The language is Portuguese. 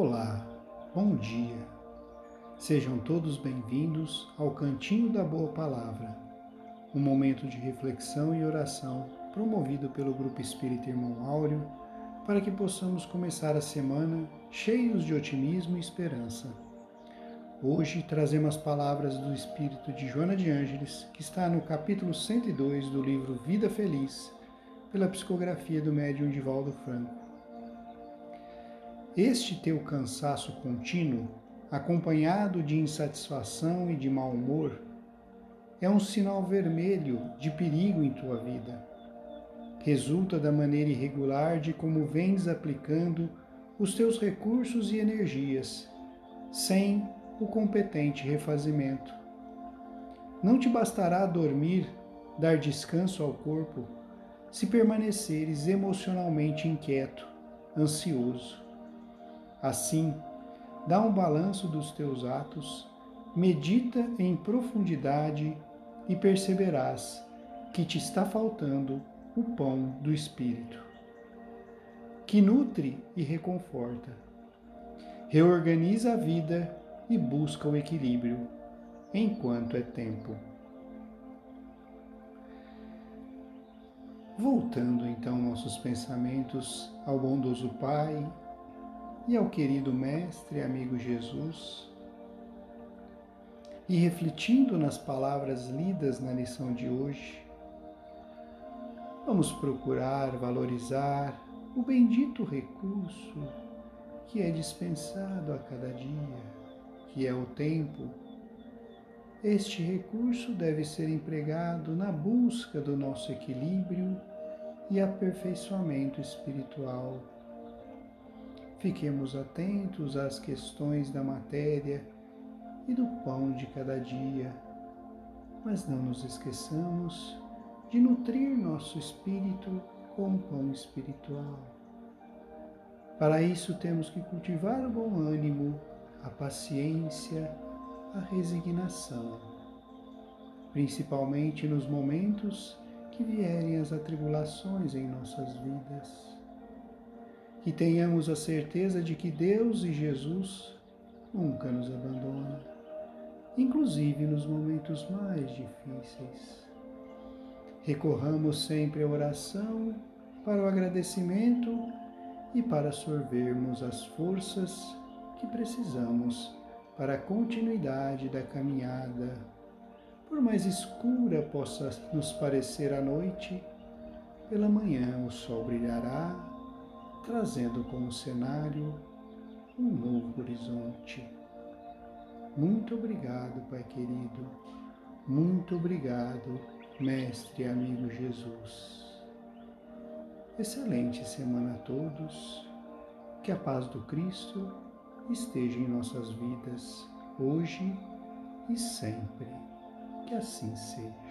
Olá, bom dia. Sejam todos bem-vindos ao Cantinho da Boa Palavra, um momento de reflexão e oração promovido pelo Grupo Espírita Irmão Áureo para que possamos começar a semana cheios de otimismo e esperança. Hoje trazemos as palavras do Espírito de Joana de Ângeles, que está no capítulo 102 do livro Vida Feliz, pela psicografia do médium Divaldo Franco. Este teu cansaço contínuo, acompanhado de insatisfação e de mau humor, é um sinal vermelho de perigo em tua vida. Resulta da maneira irregular de como vens aplicando os teus recursos e energias, sem o competente refazimento. Não te bastará dormir, dar descanso ao corpo, se permaneceres emocionalmente inquieto, ansioso Assim, dá um balanço dos teus atos, medita em profundidade e perceberás que te está faltando o pão do Espírito, que nutre e reconforta, reorganiza a vida e busca o equilíbrio enquanto é tempo. Voltando então nossos pensamentos ao bondoso Pai, e ao querido Mestre e amigo Jesus. E refletindo nas palavras lidas na lição de hoje, vamos procurar valorizar o bendito recurso que é dispensado a cada dia, que é o tempo. Este recurso deve ser empregado na busca do nosso equilíbrio e aperfeiçoamento espiritual Fiquemos atentos às questões da matéria e do pão de cada dia, mas não nos esqueçamos de nutrir nosso espírito com pão espiritual. Para isso temos que cultivar o bom ânimo, a paciência, a resignação, principalmente nos momentos que vierem as atribulações em nossas vidas que tenhamos a certeza de que Deus e Jesus nunca nos abandonam, inclusive nos momentos mais difíceis. Recorramos sempre à oração para o agradecimento e para sorvermos as forças que precisamos para a continuidade da caminhada. Por mais escura possa nos parecer a noite, pela manhã o sol brilhará trazendo como cenário um novo horizonte. Muito obrigado, Pai querido. Muito obrigado, Mestre e amigo Jesus. Excelente semana a todos. Que a paz do Cristo esteja em nossas vidas, hoje e sempre. Que assim seja.